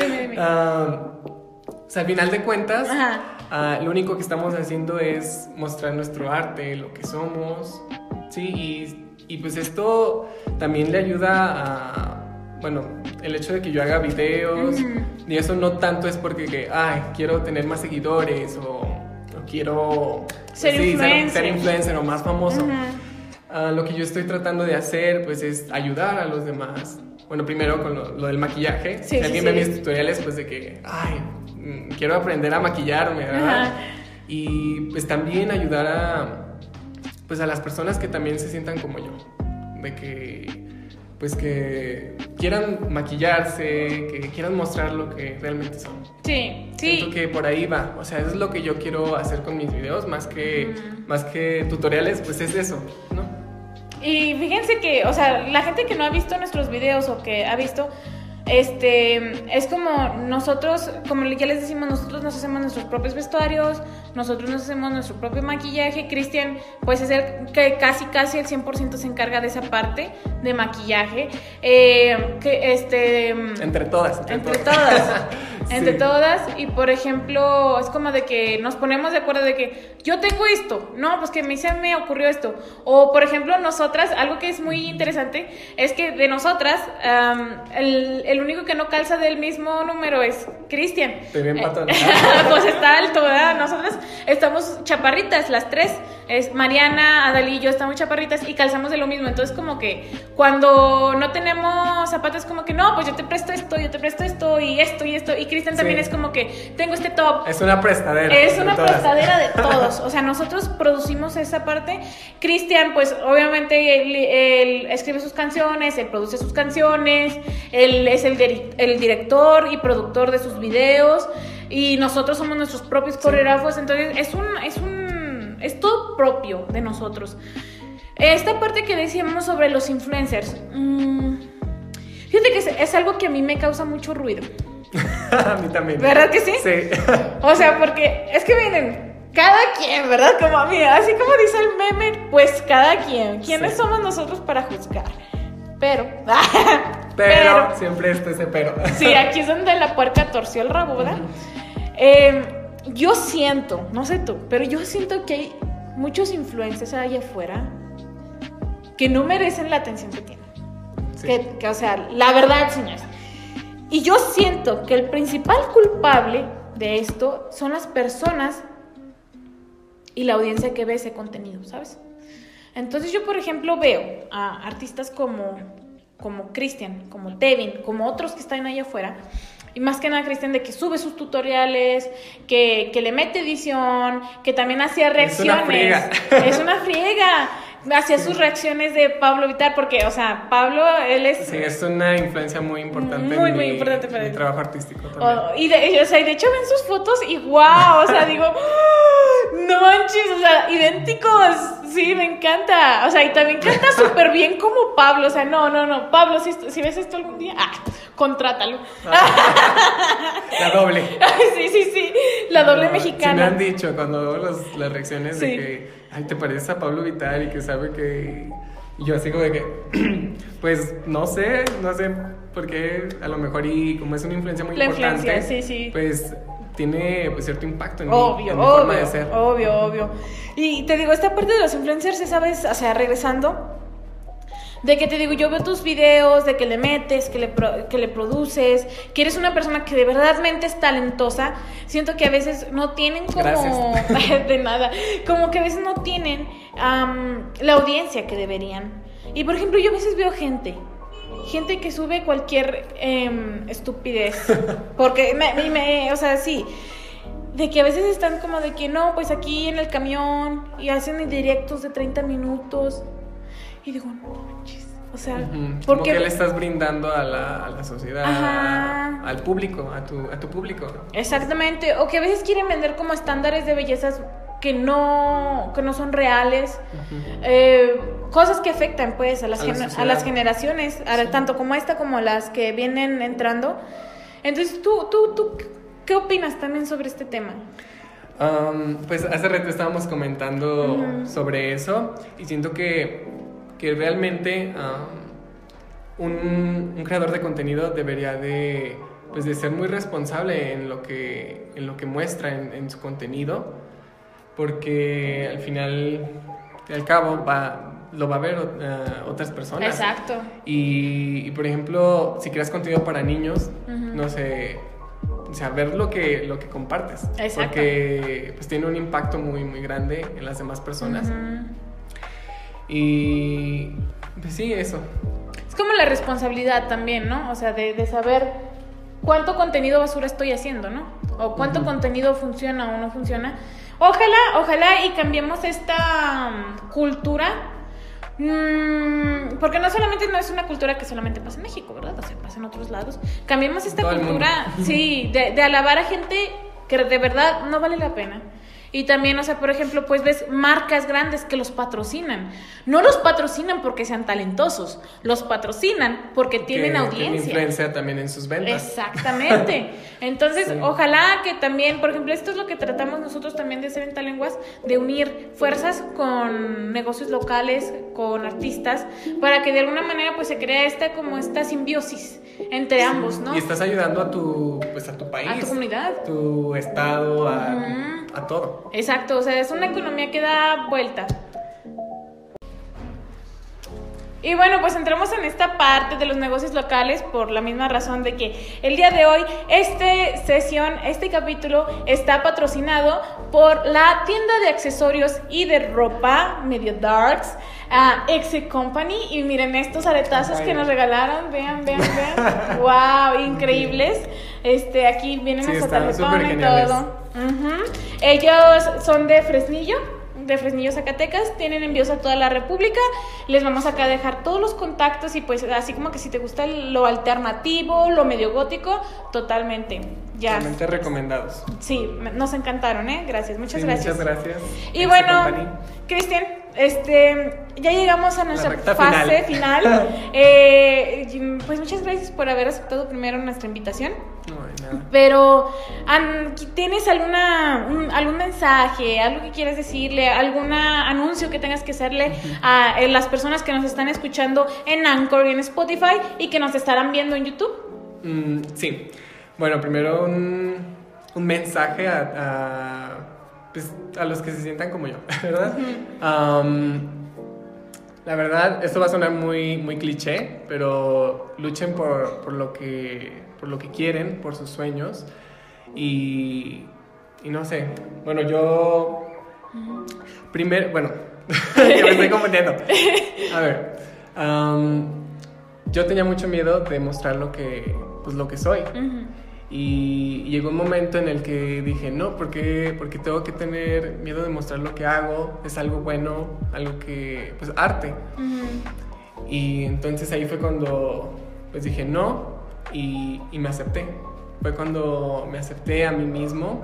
Speaker 1: Dime, dime.
Speaker 2: Ah, o sea, al final de cuentas,
Speaker 1: Ajá.
Speaker 2: Ah, lo único que estamos haciendo es mostrar nuestro arte, lo que somos, ¿sí? Y, y pues esto también le ayuda a, bueno, el hecho de que yo haga videos,
Speaker 1: Ujú.
Speaker 2: y eso no tanto es porque, que, ay, quiero tener más seguidores o, o quiero
Speaker 1: Ser
Speaker 2: sí,
Speaker 1: influencer.
Speaker 2: ser influencer o más famoso.
Speaker 1: Ujú.
Speaker 2: ah, lo que yo estoy tratando de hacer pues es ayudar a los demás. Bueno, primero con lo, lo del maquillaje.
Speaker 1: Sí,
Speaker 2: si
Speaker 1: sí,
Speaker 2: alguien
Speaker 1: sí.
Speaker 2: ve mis tutoriales pues de que, ay, quiero aprender a maquillarme, ¿verdad? Y pues también ayudar a, pues a las personas que también se sientan como yo. De que, pues que quieran maquillarse, que quieran mostrar lo que realmente son.
Speaker 1: Sí, sí.
Speaker 2: Siento que por ahí va. O sea, eso es lo que yo quiero hacer con mis videos, más que, más que tutoriales, pues es eso, ¿no?
Speaker 1: Y fíjense que, o sea, la gente que no ha visto nuestros videos o que ha visto, este, es como nosotros, como ya les decimos, nosotros nos hacemos nuestros propios vestuarios, nosotros nos hacemos nuestro propio maquillaje. Cristian, pues es el que casi, casi el 100% se encarga de esa parte de maquillaje. Eh, que, este...
Speaker 2: Entre todas. Entre,
Speaker 1: Entre todas. Entre todas. Y por ejemplo, es como de que nos ponemos de acuerdo de que yo tengo esto. No, pues que a mí se me ocurrió esto. O por ejemplo, nosotras, algo que es muy interesante es que de nosotras, am, el, el único que no calza del mismo número es Cristian.
Speaker 2: Estoy bien
Speaker 1: Eh,
Speaker 2: patón.
Speaker 1: pues está alto, ¿verdad? Nosotras estamos chaparritas, las tres. Es Mariana, Adalí y yo estamos chaparritas y calzamos de lo mismo. Entonces, como que cuando no tenemos zapatos, como que no, pues yo te presto esto, yo te presto esto y esto y esto. Y Cristian también
Speaker 2: Sí.
Speaker 1: es como que tengo este top.
Speaker 2: Es una prestadera.
Speaker 1: Es una
Speaker 2: todas.
Speaker 1: prestadera de todos. O sea, nosotros producimos esa parte. Cristian, pues obviamente él, él escribe sus canciones, él produce sus canciones, él es el director y productor de sus videos. Y nosotros somos nuestros propios coreógrafos. Entonces, es un, es un. Es todo propio de nosotros. Esta parte que decíamos sobre los influencers. mm, fíjate que es, es algo que a mí me causa mucho ruido.
Speaker 2: a mí también.
Speaker 1: ¿Verdad que sí?
Speaker 2: Sí.
Speaker 1: O sea, porque es que miren, cada quien, ¿verdad? Como a mí, así como dice el meme, pues cada quien. ¿Quiénes
Speaker 2: Sí.
Speaker 1: somos nosotros para juzgar? Pero,
Speaker 2: pero, siempre está ese pero.
Speaker 1: sí, aquí es donde la puerca torció el rabo, ¿verdad? Eh, yo siento, no sé tú, pero yo siento que hay muchos influencers allá afuera que no merecen la atención que tienen.
Speaker 2: Sí.
Speaker 1: Que, que, o sea, la verdad, señores. Y yo siento que el principal culpable de esto son las personas y la audiencia que ve ese contenido, ¿sabes? Entonces yo, por ejemplo, veo a artistas como, como Cristian, como Tevin, como otros que están allá afuera, y más que nada Cristian de que sube sus tutoriales, que, que le mete edición, que también hacía
Speaker 2: Es una
Speaker 1: reacciones.
Speaker 2: friega.
Speaker 1: Es una friega. Hacía sus reacciones de Pablo Vitar, porque, o sea, Pablo, él es...
Speaker 2: Sí, es una influencia muy importante
Speaker 1: Muy,
Speaker 2: en
Speaker 1: muy
Speaker 2: mi,
Speaker 1: importante para él.
Speaker 2: trabajo artístico también.
Speaker 1: Oh, y, de, o sea, y de hecho ven sus fotos y wow, o sea, digo, ¡ah! no manches, o sea, idénticos, sí, me encanta. O sea, y también canta súper bien como Pablo, o sea, no, no, no, Pablo, si, si ves esto algún día, ah, contrátalo.
Speaker 2: La doble.
Speaker 1: Sí, sí, sí, la doble
Speaker 2: No, Sí me
Speaker 1: mexicana.
Speaker 2: han dicho cuando veo los- las reacciones
Speaker 1: Sí.
Speaker 2: de que, ay, te pareces a Pablo Vitar y que sabe que... Y yo así como de que, pues no sé, no sé por qué, a lo mejor y como es una influencia muy
Speaker 1: La
Speaker 2: importante,
Speaker 1: influencia, sí, sí.
Speaker 2: pues tiene pues, cierto impacto en, mi,
Speaker 1: Obvio,
Speaker 2: en mi forma de
Speaker 1: obvio,
Speaker 2: ser.
Speaker 1: obvio, obvio. Y te digo, esta parte de los influencers, ¿sabes? O sea, regresando, de que te digo, yo veo tus videos, de que le metes, que le, pro- que le produces, que eres una persona que de verdadmente es talentosa. Siento que a veces no tienen como... De nada. Como que a veces no tienen am, la audiencia que deberían. Y por ejemplo, yo a veces veo gente. Gente que sube cualquier em, estupidez. Porque, me, me- me- o sea, sí. De que a veces están como de que no, pues aquí en el camión y hacen directos de 30 minutos. Y digo, no manches. O sea,
Speaker 2: Ujú, Como
Speaker 1: porque.
Speaker 2: que le estás brindando a la, a la sociedad,
Speaker 1: Ajá.
Speaker 2: al público, a tu, a tu público.
Speaker 1: Exactamente. O que a veces quieren vender como estándares de bellezas que no, que no son reales. Eh, cosas que afectan pues a las,
Speaker 2: A la
Speaker 1: a las generaciones, a-
Speaker 2: Sí.
Speaker 1: tanto como esta como las que vienen entrando. Entonces, ¿tú, tú, tú qué opinas también sobre este tema?
Speaker 2: Um, pues hace rato estábamos comentando sobre eso y siento que, que realmente um, un, un creador de contenido debería de, pues, de ser muy responsable en lo que, en lo que muestra en, en su contenido porque al final y al cabo va, lo va a ver eh, otras personas.
Speaker 1: Exacto.
Speaker 2: Y, y, por ejemplo, si creas contenido para niños, no sé, o sea, ver lo que, lo que compartes.
Speaker 1: Exacto.
Speaker 2: Porque pues tiene un impacto muy, muy grande en las demás personas. Y pues sí, eso.
Speaker 1: Es como la responsabilidad también, ¿no? O sea, de, de saber cuánto contenido basura estoy haciendo, ¿no? O cuánto contenido funciona o no funciona. Ojalá, ojalá y cambiemos esta um, cultura. mm, porque no solamente no es una cultura que solamente pasa en México, ¿verdad? O sea, pasa en otros lados. Cambiemos esta
Speaker 2: Todo
Speaker 1: cultura, sí, de, de alabar a gente que de verdad no vale la pena. Y también, o sea, por ejemplo, pues ves marcas grandes que los patrocinan. No los patrocinan porque sean talentosos, los patrocinan porque tienen
Speaker 2: que,
Speaker 1: audiencia.
Speaker 2: Que influencia también en sus ventas.
Speaker 1: Exactamente. Entonces,
Speaker 2: Sí.
Speaker 1: ojalá que también, por ejemplo, esto es lo que tratamos nosotros también de hacer en Talenguas, de unir fuerzas con negocios locales, con artistas, para que de alguna manera pues se crea esta como esta simbiosis entre ambos, ¿no?
Speaker 2: Y estás ayudando a tu, pues, a tu país.
Speaker 1: A tu comunidad.
Speaker 2: tu estado, a,
Speaker 1: Ujú.
Speaker 2: A todo.
Speaker 1: Exacto, o sea, es una economía que da vuelta. Y bueno, pues entramos en esta parte de los negocios locales por la misma razón de que el día de hoy, esta sesión, este capítulo está patrocinado por la tienda de accesorios y de ropa, medio darks, uh, Exe Company. Y miren estos aretazos que nos regalaron, vean, vean, vean. wow, increíbles. Este, aquí vienen
Speaker 2: Sí,
Speaker 1: hasta y todo. Ellos son de Fresnillo, de Fresnillo, Zacatecas. Tienen envíos a toda la República. Les vamos acá a dejar todos los contactos y pues así como que si te gusta lo alternativo, lo medio gótico, totalmente. Ya.
Speaker 2: Totalmente recomendados.
Speaker 1: Sí, nos encantaron, ¿eh? Gracias, muchas
Speaker 2: Sí,
Speaker 1: gracias.
Speaker 2: Muchas gracias.
Speaker 1: Y bueno. Cristian, este, ya llegamos a nuestra fase
Speaker 2: final.
Speaker 1: final. Eh, pues muchas gracias por haber aceptado primero nuestra invitación.
Speaker 2: No,
Speaker 1: Pero, ¿tienes alguna, un- algún mensaje, algo que quieras decirle, algún anuncio que tengas que hacerle a eh, las personas que nos están escuchando en Anchor y en Spotify y que nos estarán viendo en YouTube?
Speaker 2: Mm, sí. Bueno, primero un, un mensaje a, a, pues, a los que se sientan como yo, ¿verdad? La verdad, esto va a sonar muy, muy cliché, pero luchen por, por lo que, por lo que quieren, por sus sueños. Y, y no sé, bueno, yo... Primero, bueno, que me estoy confundiendo. A ver, am, yo tenía mucho miedo de mostrar lo que, pues, lo que soy.
Speaker 1: Ujú.
Speaker 2: Y llegó un momento en el que dije, no, ¿por qué, porque tengo que tener miedo de mostrar lo que hago? Es algo bueno, algo que, pues, arte.
Speaker 1: Ujú.
Speaker 2: Y entonces ahí fue cuando, pues, dije no y, y me acepté. Fue cuando me acepté a mí mismo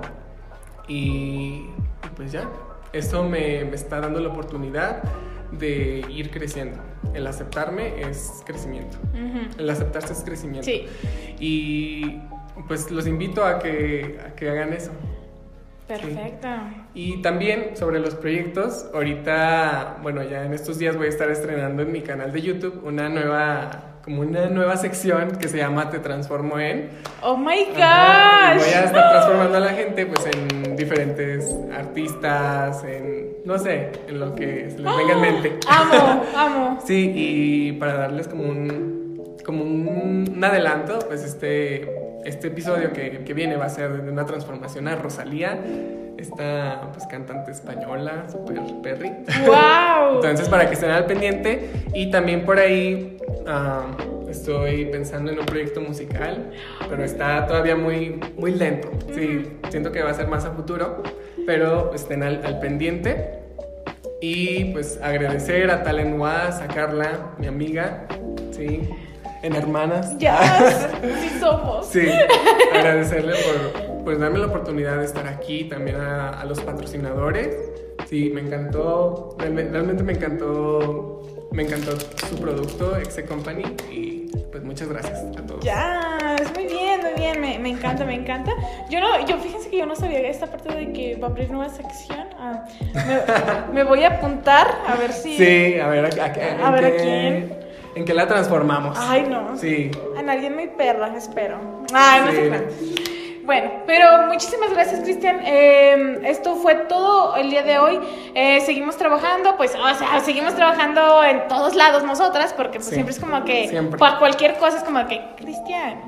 Speaker 2: y, y pues ya. Esto me, me está dando la oportunidad de ir creciendo. El aceptarme es crecimiento.
Speaker 1: Ujú.
Speaker 2: El aceptarse es crecimiento.
Speaker 1: Sí.
Speaker 2: Y pues los invito a que, a que hagan eso.
Speaker 1: Perfecto.
Speaker 2: Y también sobre los proyectos, ahorita, bueno, ya en estos días voy a estar estrenando en mi canal de YouTube una nueva, como una nueva sección que se llama Te Transformo en.
Speaker 1: Oh my
Speaker 2: Ajá, y
Speaker 1: gosh.
Speaker 2: voy a estar transformando a la gente pues en diferentes artistas, en, no sé, en lo que se les venga en mente.
Speaker 1: Amo, amo.
Speaker 2: Sí, y para darles como un, como un, un adelanto, pues este, este episodio que, que viene va a ser de una transformación a Rosalía, esta pues cantante española, super perry.
Speaker 1: Wow.
Speaker 2: Entonces para que estén al pendiente y también por ahí ah, estoy pensando en un proyecto musical, pero está todavía muy, muy lento. Sí, siento que va a ser más a futuro, pero estén al, al pendiente. Y pues agradecer a Talen Was, a Carla, mi amiga, sí, en hermanas.
Speaker 1: Ya, sí somos.
Speaker 2: Sí, agradecerle por pues, darme la oportunidad de estar aquí, también a, a los patrocinadores. Sí, me encantó, realme- realmente me encantó, me encantó su producto, Exe Company, y pues muchas gracias a todos.
Speaker 1: Ya, muy bien, muy bien, me, me encanta, me encanta. Yo no, yo fíjense que yo no sabía esta parte de que va a abrir nueva sección. Ah, me, me voy a apuntar a ver si.
Speaker 2: Sí, a ver, a, a-
Speaker 1: A
Speaker 2: en
Speaker 1: ver, ¿a
Speaker 2: qué-
Speaker 1: quién?
Speaker 2: ¿En qué la transformamos?
Speaker 1: Ay, no.
Speaker 2: Sí.
Speaker 1: A nadie muy perra, espero. Ay, no
Speaker 2: Sí.
Speaker 1: crean. Bueno, pero muchísimas gracias, Cristian. Eh, esto fue todo el día de hoy. Eh, seguimos trabajando, pues, o sea, seguimos trabajando en todos lados nosotras, porque pues
Speaker 2: Sí.
Speaker 1: siempre es como que,
Speaker 2: Siempre.
Speaker 1: para cualquier cosa es como que, Cristian,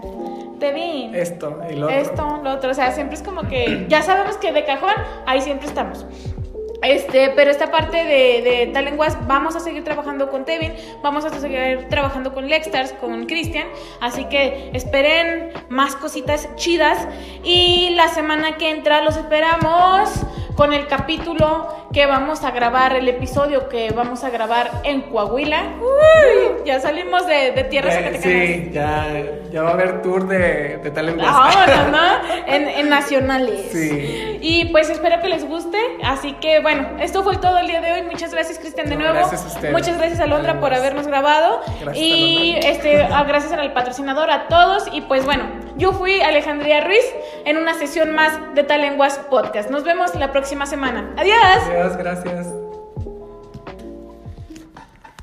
Speaker 1: te vi.
Speaker 2: Esto y lo otro.
Speaker 1: Esto, lo otro, o sea, siempre es como que ya sabemos que de cajón ahí siempre estamos. Este, pero esta parte de, de vamos a seguir trabajando con Tevin, vamos a seguir trabajando con Lexstars, con Cristian, así que esperen más cositas chidas. Y la semana que entra los esperamos con el capítulo que vamos a grabar, el episodio que vamos a grabar en Coahuila. Uy, ya salimos de, de tierras
Speaker 2: Eh, sí, ya, ya va a haber tour de, de West.
Speaker 1: Ahora, ¿no? En, en nacionales.
Speaker 2: Sí.
Speaker 1: Y pues espero que les guste. Así que bueno, esto fue todo el día de hoy. Muchas gracias, Cristian, de
Speaker 2: No,
Speaker 1: nuevo.
Speaker 2: gracias a ustedes.
Speaker 1: Muchas gracias, Alondra, por habernos grabado.
Speaker 2: Gracias,
Speaker 1: y
Speaker 2: Alondra.
Speaker 1: este, ah, gracias al patrocinador, a todos. Y pues bueno, yo fui Alejandría Ruiz en una sesión más de Talenguas Podcast. Nos vemos la próxima semana. Adiós.
Speaker 2: Adiós, gracias.